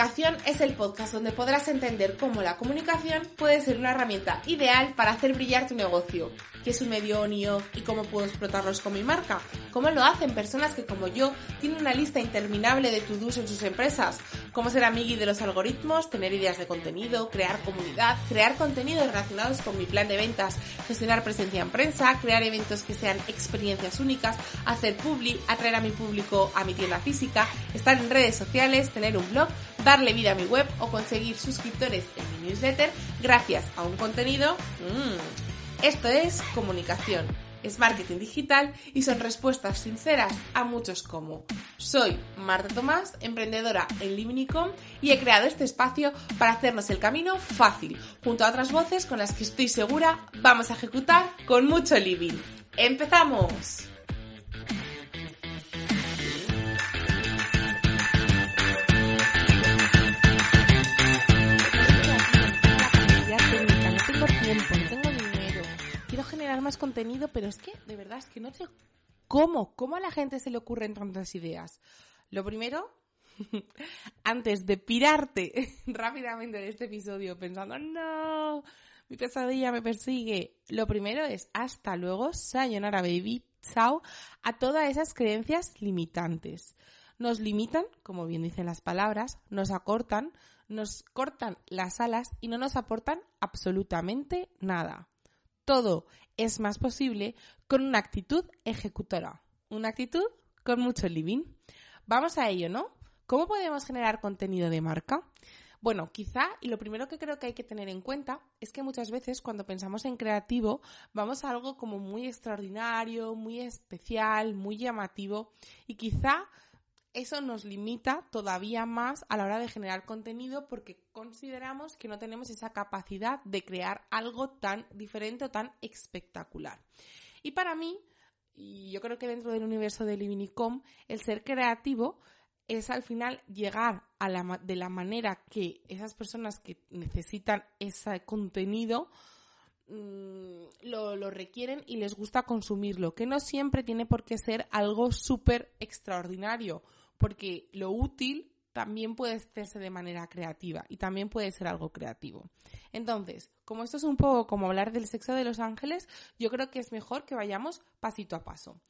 Comunicación es el podcast donde podrás entender cómo la comunicación puede ser una herramienta ideal para hacer brillar tu negocio. ¿Qué es un medio on y off y cómo puedo explotarlos con mi marca? ¿Cómo lo hacen personas que como yo tienen una lista interminable de to-dos en sus empresas? ¿Cómo ser amigui de los algoritmos, tener ideas de contenido, crear comunidad, crear contenidos relacionados con mi plan de ventas, gestionar presencia en prensa, crear eventos que sean experiencias únicas, hacer publi, atraer a mi público a mi tienda física, estar en redes sociales, tener un blog, darle vida a mi web o conseguir suscriptores en mi newsletter gracias a un contenido? Mmm, esto es comunicación, es marketing digital y son respuestas sinceras a muchos como. Soy Marta Tomás, emprendedora en Liminicom y he creado este espacio para hacernos el camino fácil, junto a otras voces con las que estoy segura vamos a ejecutar con mucho living. ¡Empezamos! Generar más contenido, pero es que, de verdad, es que no sé cómo, cómo a la gente se le ocurren tantas ideas. Lo primero, antes de pirarte rápidamente de este episodio pensando, no, mi pesadilla me persigue, lo primero es hasta luego, sayonara baby, chao, a todas esas creencias limitantes. Nos limitan, como bien dicen las palabras, nos acortan, nos cortan las alas y no nos aportan absolutamente nada. Todo es más posible con una actitud ejecutora, una actitud con mucho living. Vamos a ello, ¿no? ¿Cómo podemos generar contenido de marca? Bueno, quizá, y lo primero que creo que hay que tener en cuenta es que muchas veces cuando pensamos en creativo vamos a algo como muy extraordinario, muy especial, muy llamativo y quizá eso nos limita todavía más a la hora de generar contenido porque consideramos que no tenemos esa capacidad de crear algo tan diferente o tan espectacular. Y para mí, y yo creo que dentro del universo de Livinicom, el ser creativo es al final llegar a la, de la manera que esas personas que necesitan ese contenido mm, lo, lo, requieren y les gusta consumirlo, que no siempre tiene por qué ser algo súper extraordinario porque lo útil también puede hacerse de manera creativa y también puede ser algo creativo. Entonces, como esto es un poco como hablar del sexo de los ángeles, yo creo que es mejor que vayamos pasito a paso.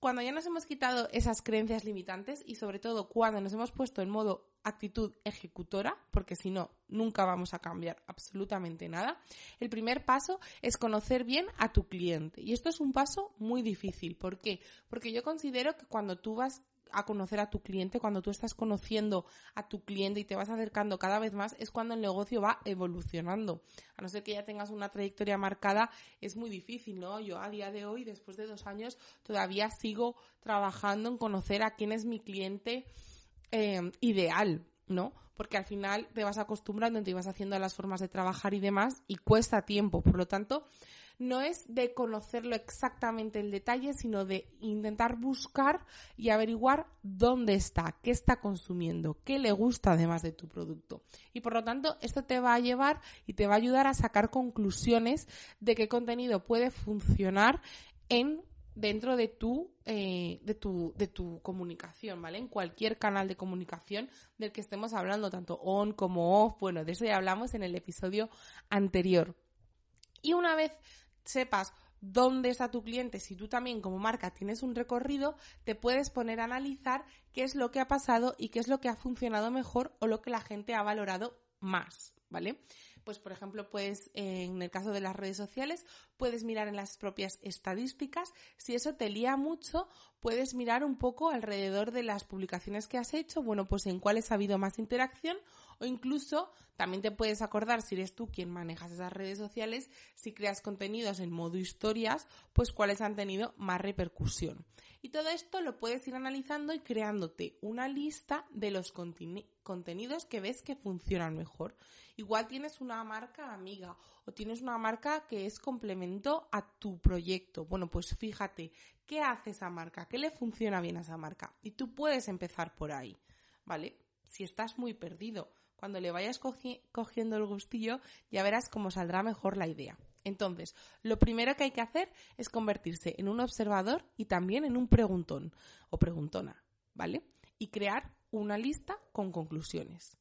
Cuando ya nos hemos quitado esas creencias limitantes y sobre todo cuando nos hemos puesto en modo actitud ejecutora, porque si no, nunca vamos a cambiar absolutamente nada, el primer paso es conocer bien a tu cliente. Y esto es un paso muy difícil. ¿Por qué? Porque yo considero que cuando tú vas a conocer a tu cliente, cuando tú estás conociendo a tu cliente y te vas acercando cada vez más, es cuando el negocio va evolucionando. A no ser que ya tengas una trayectoria marcada, es muy difícil, ¿no? Yo a día de hoy, después de dos años, todavía sigo trabajando en conocer a quién es mi cliente eh, ideal, ¿no? Porque al final te vas acostumbrando, te vas haciendo las formas de trabajar y demás y cuesta tiempo. Por lo tanto, no es de conocerlo exactamente el detalle, sino de intentar buscar y averiguar dónde está, qué está consumiendo, qué le gusta además de tu producto. Y por lo tanto, esto te va a llevar y te va a ayudar a sacar conclusiones de qué contenido puede funcionar en dentro de tu, eh, de tu, de tu comunicación, ¿vale? En cualquier canal de comunicación del que estemos hablando, tanto on como off, bueno, de eso ya hablamos en el episodio anterior. Y una vez sepas dónde está tu cliente, si tú también como marca tienes un recorrido, te puedes poner a analizar qué es lo que ha pasado y qué es lo que ha funcionado mejor o lo que la gente ha valorado más, ¿vale? Pues, por ejemplo, puedes, en el caso de las redes sociales, puedes mirar en las propias estadísticas. Si eso te lía mucho, puedes mirar un poco alrededor de las publicaciones que has hecho, bueno, pues en cuáles ha habido más interacción o incluso también te puedes acordar si eres tú quien manejas esas redes sociales, si creas contenidos en modo historias, pues cuáles han tenido más repercusión. Y todo esto lo puedes ir analizando y creándote una lista de los contenidos que ves que funcionan mejor. Igual tienes una marca amiga o tienes una marca que es complemento a tu proyecto. Bueno, pues fíjate, ¿qué hace esa marca? ¿Qué le funciona bien a esa marca? Y tú puedes empezar por ahí, ¿vale? Si estás muy perdido, cuando le vayas cogiendo el gustillo, ya verás cómo saldrá mejor la idea. Entonces, lo primero que hay que hacer es convertirse en un observador y también en un preguntón o preguntona, ¿vale? Y crear una lista con conclusiones.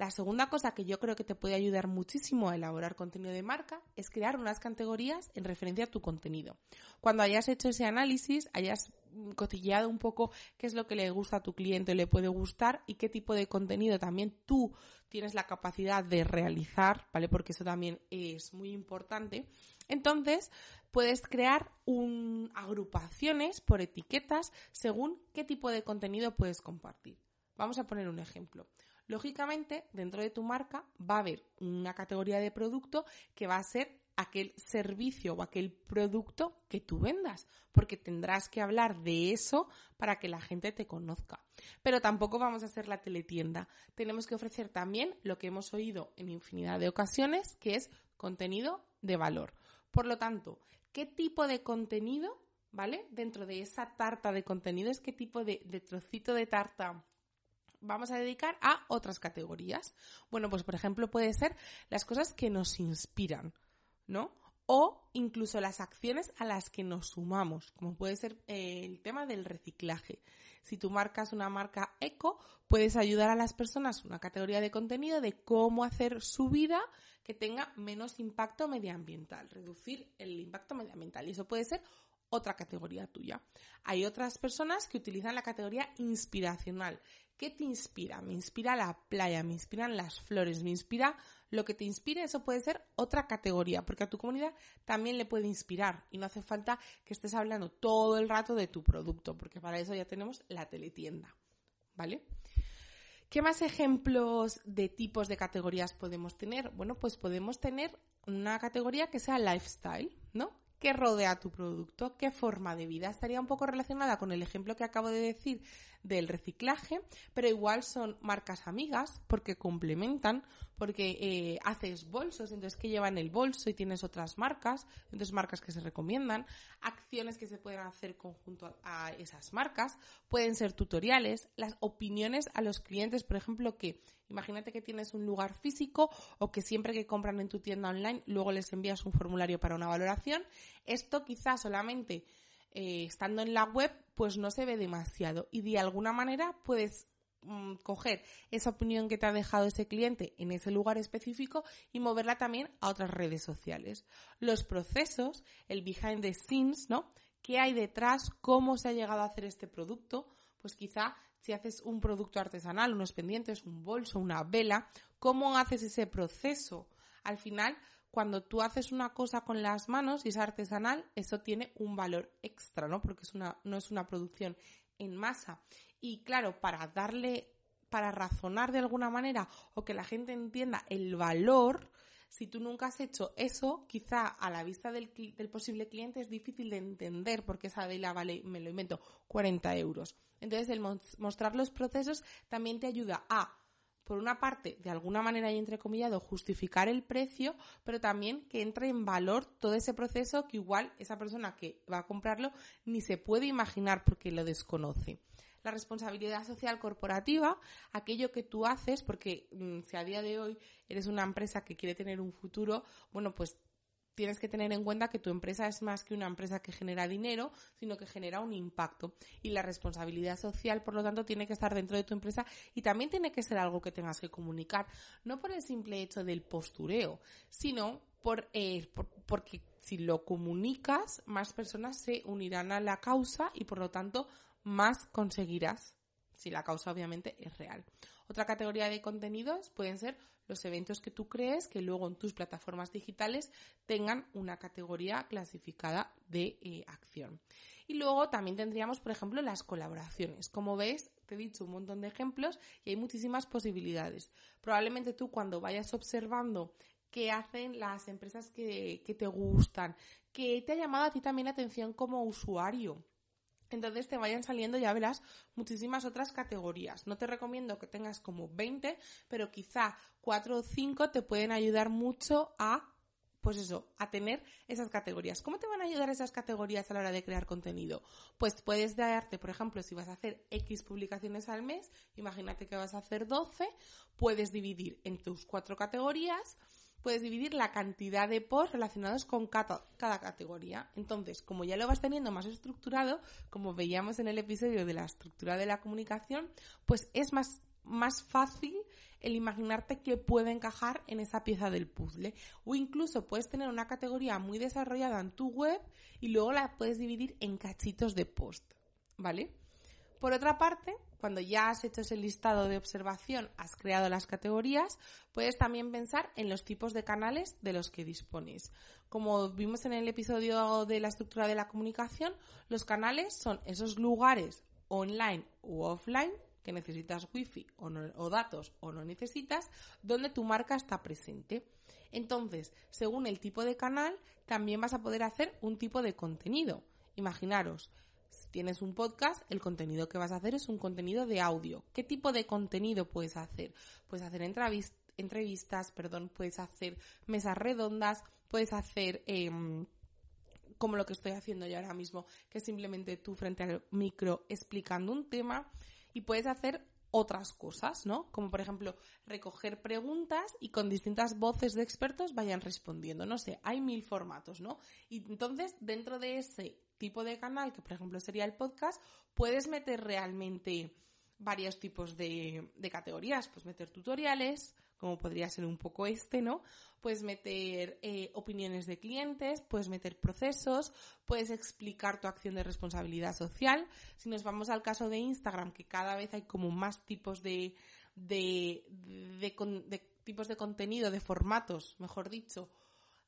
La segunda cosa que yo creo que te puede ayudar muchísimo a elaborar contenido de marca es crear unas categorías en referencia a tu contenido. Cuando hayas hecho ese análisis, hayas cotilleado un poco qué es lo que le gusta a tu cliente, le puede gustar y qué tipo de contenido también tú tienes la capacidad de realizar, ¿vale? Porque eso también es muy importante. Entonces, puedes crear agrupaciones por etiquetas según qué tipo de contenido puedes compartir. Vamos a poner un ejemplo. Lógicamente, dentro de tu marca va a haber una categoría de producto que va a ser aquel servicio o aquel producto que tú vendas, porque tendrás que hablar de eso para que la gente te conozca. Pero tampoco vamos a hacer la teletienda. Tenemos que ofrecer también lo que hemos oído en infinidad de ocasiones, que es contenido de valor. Por lo tanto, ¿qué tipo de contenido, ¿vale? Dentro de esa tarta de contenidos, ¿qué tipo de, de trocito de tarta vamos a dedicar a otras categorías. Bueno, pues por ejemplo puede ser las cosas que nos inspiran, ¿no? O incluso las acciones a las que nos sumamos, como puede ser eh, el tema del reciclaje. Si tú marcas una marca eco, puedes ayudar a las personas, una categoría de contenido de cómo hacer su vida que tenga menos impacto medioambiental, reducir el impacto medioambiental. Y eso puede ser otra categoría tuya. Hay otras personas que utilizan la categoría inspiracional. ¿Qué te inspira? Me inspira la playa, me inspiran las flores, me inspira lo que te inspire. Eso puede ser otra categoría, porque a tu comunidad también le puede inspirar y no hace falta que estés hablando todo el rato de tu producto, porque para eso ya tenemos la teletienda. ¿Vale? ¿Qué más ejemplos de tipos de categorías podemos tener? Bueno, pues podemos tener una categoría que sea lifestyle, qué rodea tu producto, qué forma de vida. Estaría un poco relacionada con el ejemplo que acabo de decir del reciclaje, pero igual son marcas amigas porque complementan, porque eh, haces bolsos, entonces que llevan el bolso y tienes otras marcas, entonces marcas que se recomiendan, acciones que se pueden hacer conjunto a esas marcas, pueden ser tutoriales, las opiniones a los clientes, por ejemplo, que imagínate que tienes un lugar físico o que siempre que compran en tu tienda online luego les envías un formulario para una valoración, esto quizás solamente eh, estando en la web, pues no se ve demasiado. Y de alguna manera puedes mm, coger esa opinión que te ha dejado ese cliente en ese lugar específico y moverla también a otras redes sociales. Los procesos, el behind the scenes, ¿no? ¿Qué hay detrás? ¿Cómo se ha llegado a hacer este producto? Pues quizá si haces un producto artesanal, unos pendientes, un bolso, una vela, ¿cómo haces ese proceso? Al final, cuando tú haces una cosa con las manos y es artesanal, eso tiene un valor extra, ¿no? Porque es una, no es una producción en masa. Y claro, para darle, para razonar de alguna manera o que la gente entienda el valor, si tú nunca has hecho eso, quizá a la vista del, del posible cliente es difícil de entender porque esa vela vale, me lo invento, 40 euros. Entonces, el mostrar los procesos también te ayuda a por una parte, de alguna manera y entrecomillado, justificar el precio, pero también que entre en valor todo ese proceso que igual esa persona que va a comprarlo ni se puede imaginar porque lo desconoce. La responsabilidad social corporativa, aquello que tú haces, porque mm, si a día de hoy eres una empresa que quiere tener un futuro, bueno, pues tienes que tener en cuenta que tu empresa es más que una empresa que genera dinero, sino que genera un impacto. Y la responsabilidad social, por lo tanto, tiene que estar dentro de tu empresa y también tiene que ser algo que tengas que comunicar, no por el simple hecho del postureo, sino por, eh, porque si lo comunicas, más personas se unirán a la causa y, por lo tanto, más conseguirás si la causa obviamente es real. Otra categoría de contenidos pueden ser los eventos que tú crees que luego en tus plataformas digitales tengan una categoría clasificada de eh, acción. Y luego también tendríamos, por ejemplo, las colaboraciones. Como ves, te he dicho un montón de ejemplos y hay muchísimas posibilidades. Probablemente tú cuando vayas observando qué hacen las empresas que, que te gustan, que te ha llamado a ti también la atención como usuario, entonces te vayan saliendo, ya verás, muchísimas otras categorías. No te recomiendo que tengas como 20, pero quizá 4 o 5 te pueden ayudar mucho a, pues eso, a tener esas categorías. ¿Cómo te van a ayudar esas categorías a la hora de crear contenido? Pues puedes darte, por ejemplo, si vas a hacer X publicaciones al mes, imagínate que vas a hacer 12, puedes dividir en tus cuatro categorías puedes dividir la cantidad de posts relacionados con cada, categoría. Entonces, como ya lo vas teniendo más estructurado, como veíamos en el episodio de la estructura de la comunicación, pues es más, más fácil el imaginarte que puede encajar en esa pieza del puzzle. O incluso puedes tener una categoría muy desarrollada en tu web y luego la puedes dividir en cachitos de post. ¿Vale? Por otra parte, cuando ya has hecho ese listado de observación, has creado las categorías, puedes también pensar en los tipos de canales de los que dispones. Como vimos en el episodio de la estructura de la comunicación, los canales son esos lugares online u offline que necesitas wifi o, o datos o no necesitas, donde tu marca está presente. Entonces, según el tipo de canal, también vas a poder hacer un tipo de contenido. Imaginaros, si tienes un podcast, el contenido que vas a hacer es un contenido de audio. ¿Qué tipo de contenido puedes hacer? Puedes hacer entrevistas, perdón, puedes hacer mesas redondas, puedes hacer em, como lo que estoy haciendo yo ahora mismo, que es simplemente tú frente al micro explicando un tema y puedes hacer otras cosas, ¿no? Como por ejemplo recoger preguntas y con distintas voces de expertos vayan respondiendo. No sé, hay mil formatos, ¿no? Y entonces dentro de ese tipo de canal, que por ejemplo sería el podcast, puedes meter realmente varios tipos de, categorías. Puedes meter tutoriales, como podría ser un poco este, ¿no? Puedes meter eh, opiniones de clientes, puedes meter procesos, puedes explicar tu acción de responsabilidad social. Si nos vamos al caso de Instagram, que cada vez hay como más tipos de, de tipos de contenido, de formatos, mejor dicho,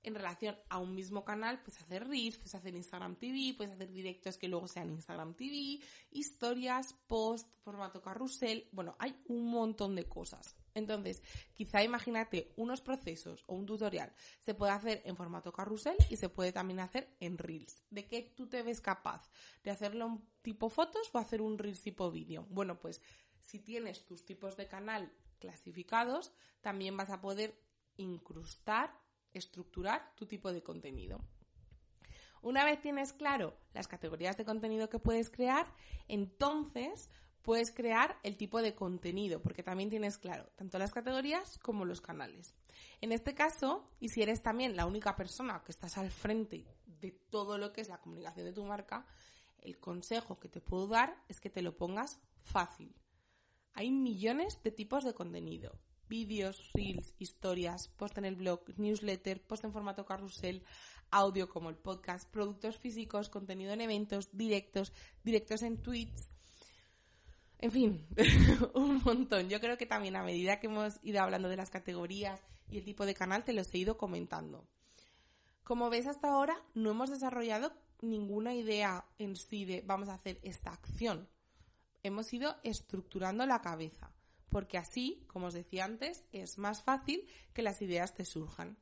en relación a un mismo canal, pues hacer Reels, pues hacer Instagram TV, puedes hacer directos que luego sean Instagram TV, historias, post, formato carrusel, bueno, hay un montón de cosas. Entonces, quizá imagínate unos procesos o un tutorial se puede hacer en formato carrusel y se puede también hacer en Reels. ¿De qué tú te ves capaz? ¿De hacerlo tipo fotos o hacer un Reels tipo vídeo? Bueno, pues si tienes tus tipos de canal clasificados, también vas a poder incrustar estructurar tu tipo de contenido. Una vez tienes claro las categorías de contenido que puedes crear, entonces puedes crear el tipo de contenido, porque también tienes claro tanto las categorías como los canales. En este caso, y si eres también la única persona que estás al frente de todo lo que es la comunicación de tu marca, el consejo que te puedo dar es que te lo pongas fácil. Hay millones de tipos de contenido vídeos, reels, historias, post en el blog, newsletter, post en formato carrusel, audio como el podcast, productos físicos, contenido en eventos, directos, directos en tweets. En fin, un montón. Yo creo que también a medida que hemos ido hablando de las categorías y el tipo de canal, te los he ido comentando. Como ves hasta ahora, no hemos desarrollado ninguna idea en sí de vamos a hacer esta acción. Hemos ido estructurando la cabeza porque así, como os decía antes, es más fácil que las ideas te surjan.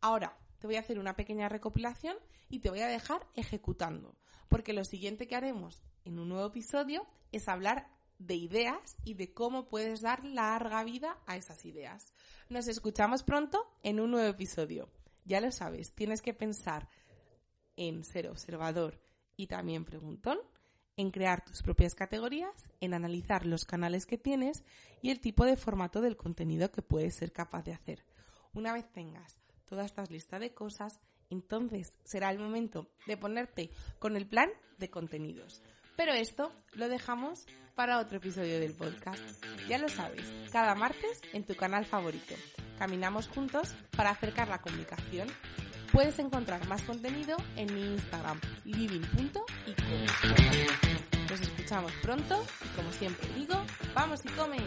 Ahora, te voy a hacer una pequeña recopilación y te voy a dejar ejecutando, porque lo siguiente que haremos en un nuevo episodio es hablar de ideas y de cómo puedes dar larga vida a esas ideas. Nos escuchamos pronto en un nuevo episodio. Ya lo sabes, tienes que pensar en ser observador y también preguntón en crear tus propias categorías, en analizar los canales que tienes y el tipo de formato del contenido que puedes ser capaz de hacer. Una vez tengas toda esta lista de cosas, entonces será el momento de ponerte con el plan de contenidos. Pero esto lo dejamos para otro episodio del podcast. Ya lo sabes, cada martes en tu canal favorito. Caminamos juntos para acercar la comunicación Puedes encontrar más contenido en mi Instagram, living.ico. Nos escuchamos pronto y como siempre digo, vamos y comen.